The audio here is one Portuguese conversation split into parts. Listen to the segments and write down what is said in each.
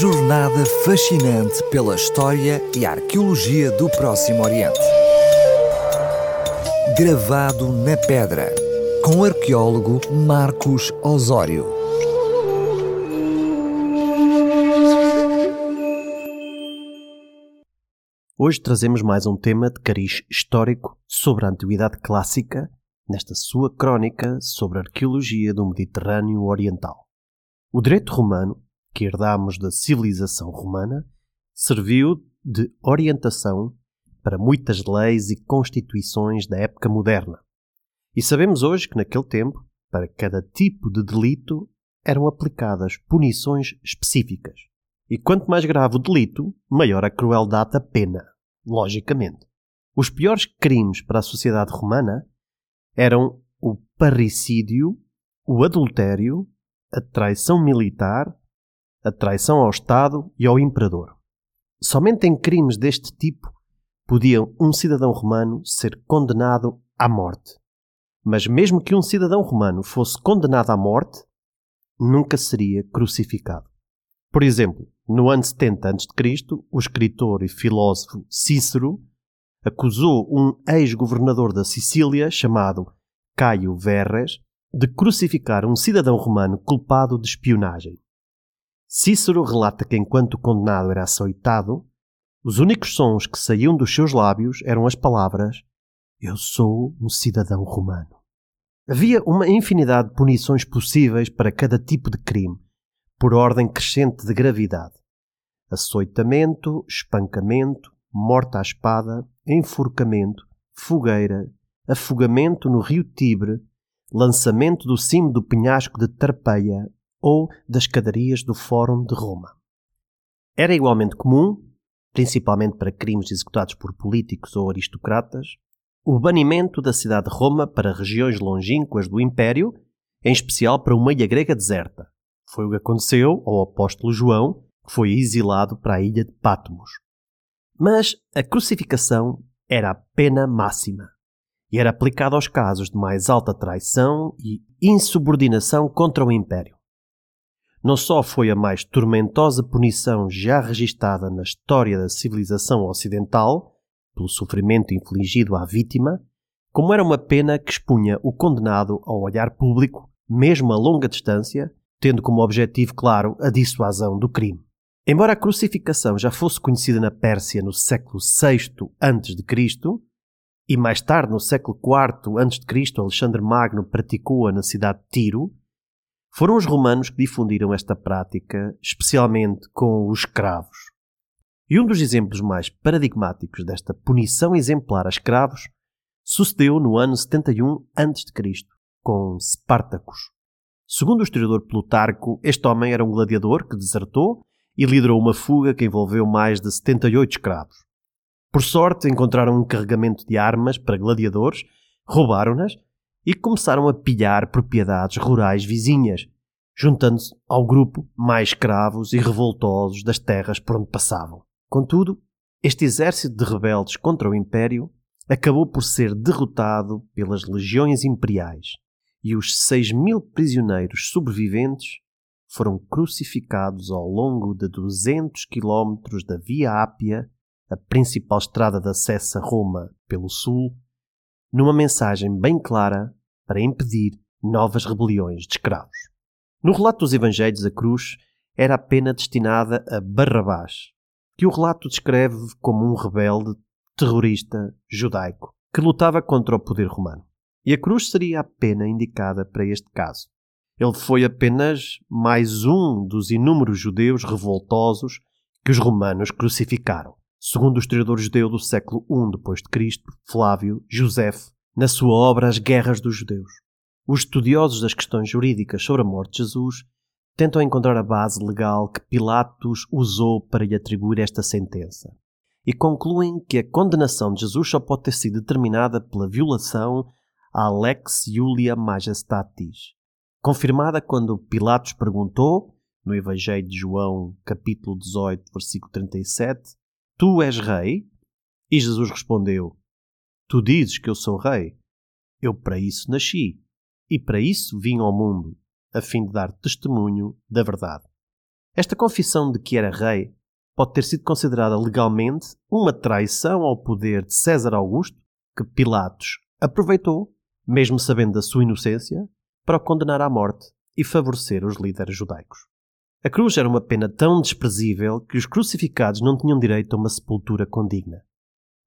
jornada fascinante pela história e arqueologia do Próximo Oriente. Gravado na pedra, com o arqueólogo Marcos Osório. Hoje trazemos mais um tema de cariz histórico sobre a Antiguidade Clássica, nesta sua crónica sobre a arqueologia do Mediterrâneo Oriental. O direito romano que herdamos da civilização romana serviu de orientação para muitas leis e constituições da época moderna. E sabemos hoje que, naquele tempo, para cada tipo de delito eram aplicadas punições específicas. E quanto mais grave o delito, maior a crueldade da pena, logicamente. Os piores crimes para a sociedade romana eram o parricídio, o adultério, a traição militar a traição ao Estado e ao Imperador. Somente em crimes deste tipo podia um cidadão romano ser condenado à morte. Mas mesmo que um cidadão romano fosse condenado à morte, nunca seria crucificado. Por exemplo, no ano 70 a.C., o escritor e filósofo Cícero acusou um ex-governador da Sicília chamado Caio Verres de crucificar um cidadão romano culpado de espionagem. Cícero relata que enquanto o condenado era açoitado, os únicos sons que saíam dos seus lábios eram as palavras Eu sou um cidadão romano. Havia uma infinidade de punições possíveis para cada tipo de crime, por ordem crescente de gravidade: açoitamento, espancamento, morte à espada, enforcamento, fogueira, afogamento no rio Tibre, lançamento do cimo do penhasco de Tarpeia ou das escadarias do Fórum de Roma. Era igualmente comum, principalmente para crimes executados por políticos ou aristocratas, o banimento da cidade de Roma para regiões longínquas do Império, em especial para uma ilha grega deserta. Foi o que aconteceu ao apóstolo João, que foi exilado para a ilha de Patmos. Mas a crucificação era a pena máxima e era aplicada aos casos de mais alta traição e insubordinação contra o Império não só foi a mais tormentosa punição já registada na história da civilização ocidental, pelo sofrimento infligido à vítima, como era uma pena que expunha o condenado ao olhar público, mesmo a longa distância, tendo como objetivo claro a dissuasão do crime. Embora a crucificação já fosse conhecida na Pérsia no século VI a.C., e mais tarde, no século IV a.C., Alexandre Magno praticou-a na cidade de Tiro, foram os romanos que difundiram esta prática, especialmente com os escravos. E um dos exemplos mais paradigmáticos desta punição exemplar a escravos sucedeu no ano 71 a.C., com Spartacus. Segundo o historiador Plutarco, este homem era um gladiador que desertou e liderou uma fuga que envolveu mais de 78 escravos. Por sorte, encontraram um carregamento de armas para gladiadores, roubaram-nas e começaram a pilhar propriedades rurais vizinhas, juntando-se ao grupo mais escravos e revoltosos das terras por onde passavam. Contudo, este exército de rebeldes contra o Império acabou por ser derrotado pelas legiões imperiais e os seis mil prisioneiros sobreviventes foram crucificados ao longo de 200 quilómetros da Via Ápia, a principal estrada de acesso a Roma pelo sul, numa mensagem bem clara para impedir novas rebeliões de escravos. No relato dos Evangelhos, a cruz era a pena destinada a Barrabás, que o relato descreve como um rebelde terrorista judaico que lutava contra o poder romano. E a cruz seria a pena indicada para este caso. Ele foi apenas mais um dos inúmeros judeus revoltosos que os romanos crucificaram. Segundo o historiador judeu do século I d.C., Flávio Josefo, na sua obra As Guerras dos Judeus. Os estudiosos das questões jurídicas sobre a morte de Jesus tentam encontrar a base legal que Pilatos usou para lhe atribuir esta sentença e concluem que a condenação de Jesus só pode ter sido determinada pela violação à Lex Iulia Majestatis, confirmada quando Pilatos perguntou, no Evangelho de João, capítulo 18, versículo 37, Tu és rei? E Jesus respondeu, Tu dizes que eu sou rei. Eu para isso nasci, e para isso vim ao mundo, a fim de dar testemunho da verdade. Esta confissão de que era rei pode ter sido considerada legalmente uma traição ao poder de César Augusto, que Pilatos aproveitou, mesmo sabendo da sua inocência, para o condenar à morte e favorecer os líderes judaicos. A cruz era uma pena tão desprezível que os crucificados não tinham direito a uma sepultura condigna,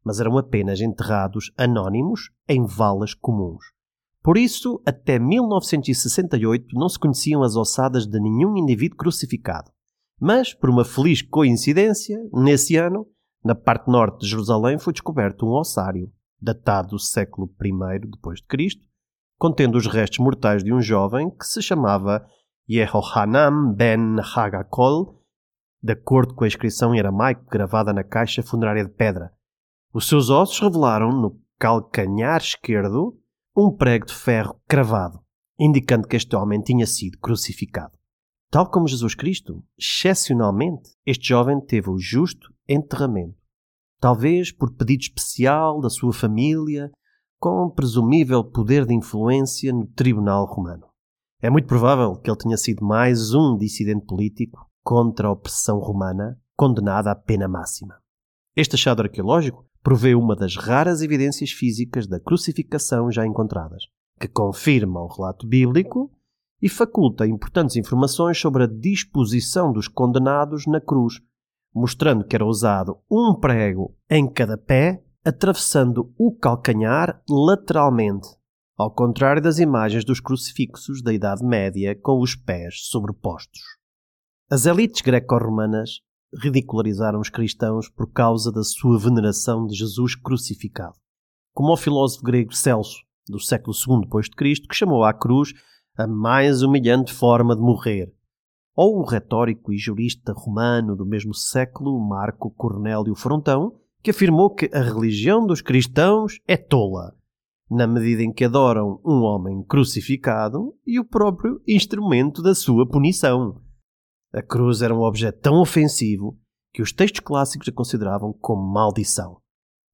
mas eram apenas enterrados anónimos em valas comuns. Por isso, até 1968 não se conheciam as ossadas de nenhum indivíduo crucificado. Mas, por uma feliz coincidência, nesse ano, na parte norte de Jerusalém foi descoberto um ossário, datado do século I Cristo, contendo os restos mortais de um jovem que se chamava Yehohanan ben Hagakol, de acordo com a inscrição em aramaico gravada na caixa funerária de pedra. Os seus ossos revelaram no calcanhar esquerdo um prego de ferro cravado, indicando que este homem tinha sido crucificado. Tal como Jesus Cristo, excepcionalmente, este jovem teve o justo enterramento. Talvez por pedido especial da sua família, com presumível poder de influência no tribunal romano. É muito provável que ele tenha sido mais um dissidente político contra a opressão romana, condenado à pena máxima. Este achado arqueológico provê uma das raras evidências físicas da crucificação já encontradas, que confirma o relato bíblico e faculta importantes informações sobre a disposição dos condenados na cruz, mostrando que era usado um prego em cada pé, atravessando o calcanhar lateralmente, ao contrário das imagens dos crucifixos da Idade Média com os pés sobrepostos. As elites greco-romanas ridicularizaram os cristãos por causa da sua veneração de Jesus crucificado, como o filósofo grego Celso, do século II d.C., que chamou à cruz a mais humilhante forma de morrer. Ou o retórico e jurista romano do mesmo século, Marco Cornélio Frontão, que afirmou que a religião dos cristãos é tola, na medida em que adoram um homem crucificado e o próprio instrumento da sua punição. A cruz era um objeto tão ofensivo que os textos clássicos a consideravam como maldição.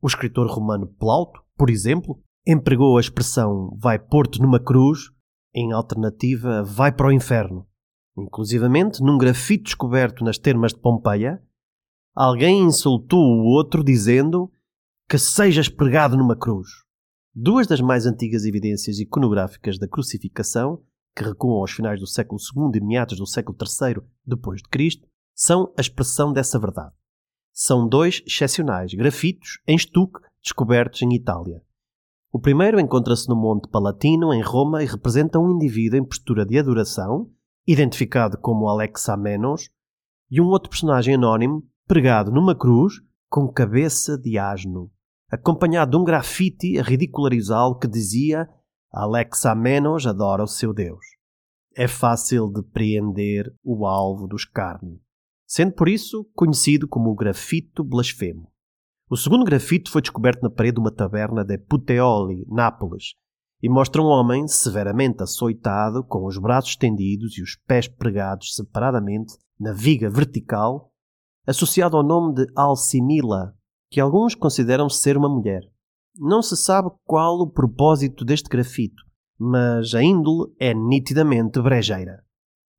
O escritor romano Plauto, por exemplo, empregou a expressão vai pôr-te numa cruz em alternativa vai para o inferno. Inclusivamente, num grafite descoberto nas termas de Pompeia, alguém insultou o outro dizendo que sejas pregado numa cruz. Duas das mais antigas evidências iconográficas da crucificação, que recuam aos finais do século II e meados do século III depois de Cristo, são a expressão dessa verdade. São dois excepcionais grafitos em estuque descobertos em Itália. O primeiro encontra-se no Monte Palatino, em Roma, e representa um indivíduo em postura de adoração, identificado como Alexamenos, e um outro personagem anónimo, pregado numa cruz, com cabeça de asno, acompanhado de um grafite a ridicularizá-lo que dizia Alexamenos adora o seu Deus. É fácil de preender o alvo do escárnio, sendo por isso conhecido como o grafito blasfemo. O segundo grafite foi descoberto na parede de uma taberna de Puteoli, Nápoles, e mostra um homem severamente açoitado, com os braços estendidos e os pés pregados separadamente na viga vertical, associado ao nome de Alcimila, que alguns consideram ser uma mulher. Não se sabe qual o propósito deste grafito, mas a índole é nitidamente brejeira.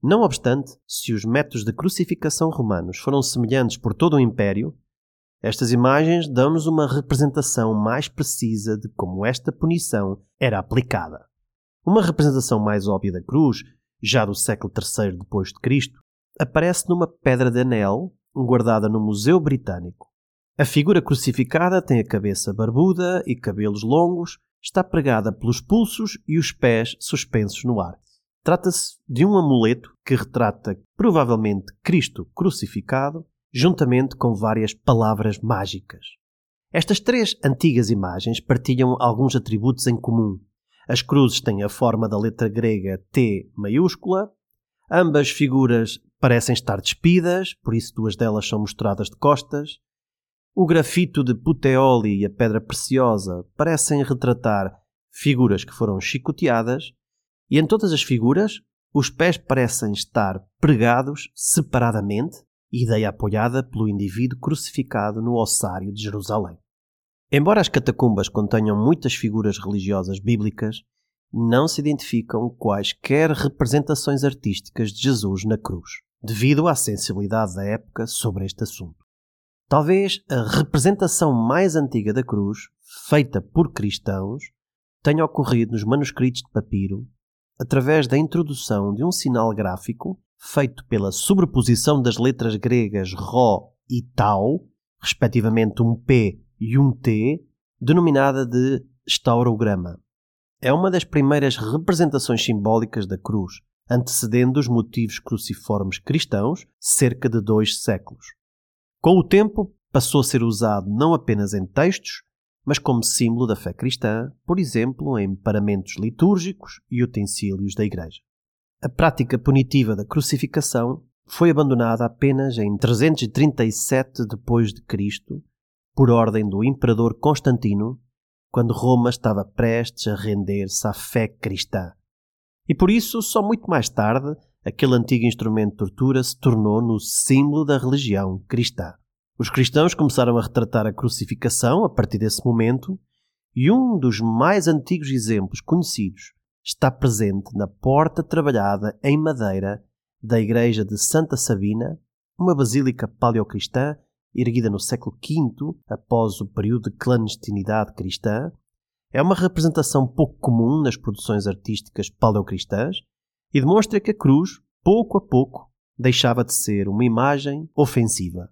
Não obstante, se os métodos de crucificação romanos foram semelhantes por todo o Império, estas imagens dão-nos uma representação mais precisa de como esta punição era aplicada. Uma representação mais óbvia da cruz, já do século III depois de Cristo, aparece numa pedra de anel guardada no Museu Britânico. A figura crucificada tem a cabeça barbuda e cabelos longos, está pregada pelos pulsos e os pés suspensos no ar. Trata-se de um amuleto que retrata provavelmente Cristo crucificado juntamente com várias palavras mágicas. Estas três antigas imagens partilham alguns atributos em comum. As cruzes têm a forma da letra grega T maiúscula, ambas figuras parecem estar despidas, por isso duas delas são mostradas de costas. O grafito de Puteoli e a pedra preciosa parecem retratar figuras que foram chicoteadas, e em todas as figuras os pés parecem estar pregados separadamente, ideia apoiada pelo indivíduo crucificado no ossário de Jerusalém. Embora as catacumbas contenham muitas figuras religiosas bíblicas, não se identificam quaisquer representações artísticas de Jesus na cruz. devido à sensibilidade da época sobre este assunto. Talvez a representação mais antiga da cruz, feita por cristãos, tenha ocorrido nos manuscritos de papiro através da introdução de um sinal gráfico feito pela sobreposição das letras gregas Rho e Tau, respectivamente um P e um T, denominada de estaurograma. É uma das primeiras representações simbólicas da cruz, antecedendo os motivos cruciformes cristãos cerca de dois séculos. Com o tempo, passou a ser usado não apenas em textos, mas como símbolo da fé cristã, por exemplo, em paramentos litúrgicos e utensílios da Igreja. A prática punitiva da crucificação foi abandonada apenas em 337 depois de Cristo, por ordem do imperador Constantino, quando Roma estava prestes a render-se à fé cristã. E por isso, só muito mais tarde, aquele antigo instrumento de tortura se tornou no símbolo da religião cristã. Os cristãos começaram a retratar a crucificação a partir desse momento, e um dos mais antigos exemplos conhecidos está presente na porta trabalhada em madeira da igreja de Santa Sabina, uma basílica paleocristã erguida no século V após o período de clandestinidade cristã. É uma representação pouco comum nas produções artísticas paleocristãs e demonstra que a cruz, pouco a pouco, deixava de ser uma imagem ofensiva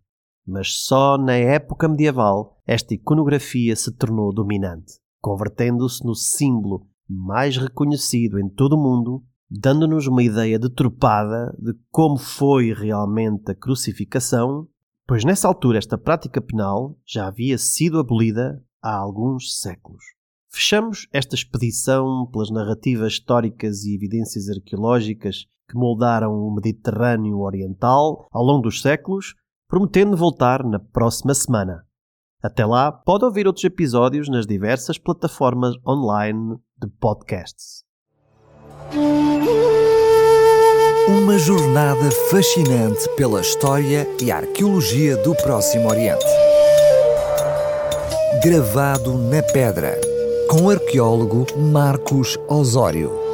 mas só na época medieval esta iconografia se tornou dominante, convertendo-se no símbolo mais reconhecido em todo o mundo, dando-nos uma ideia deturpada de como foi realmente a crucificação, pois nessa altura esta prática penal já havia sido abolida há alguns séculos. Fechamos esta expedição pelas narrativas históricas e evidências arqueológicas que moldaram o Mediterrâneo Oriental ao longo dos séculos prometendo voltar na próxima semana. Até lá, pode ouvir outros episódios nas diversas plataformas online de podcasts. Uma jornada fascinante pela história e arqueologia do Próximo Oriente. Gravado na pedra, com o arqueólogo Marcos Osório.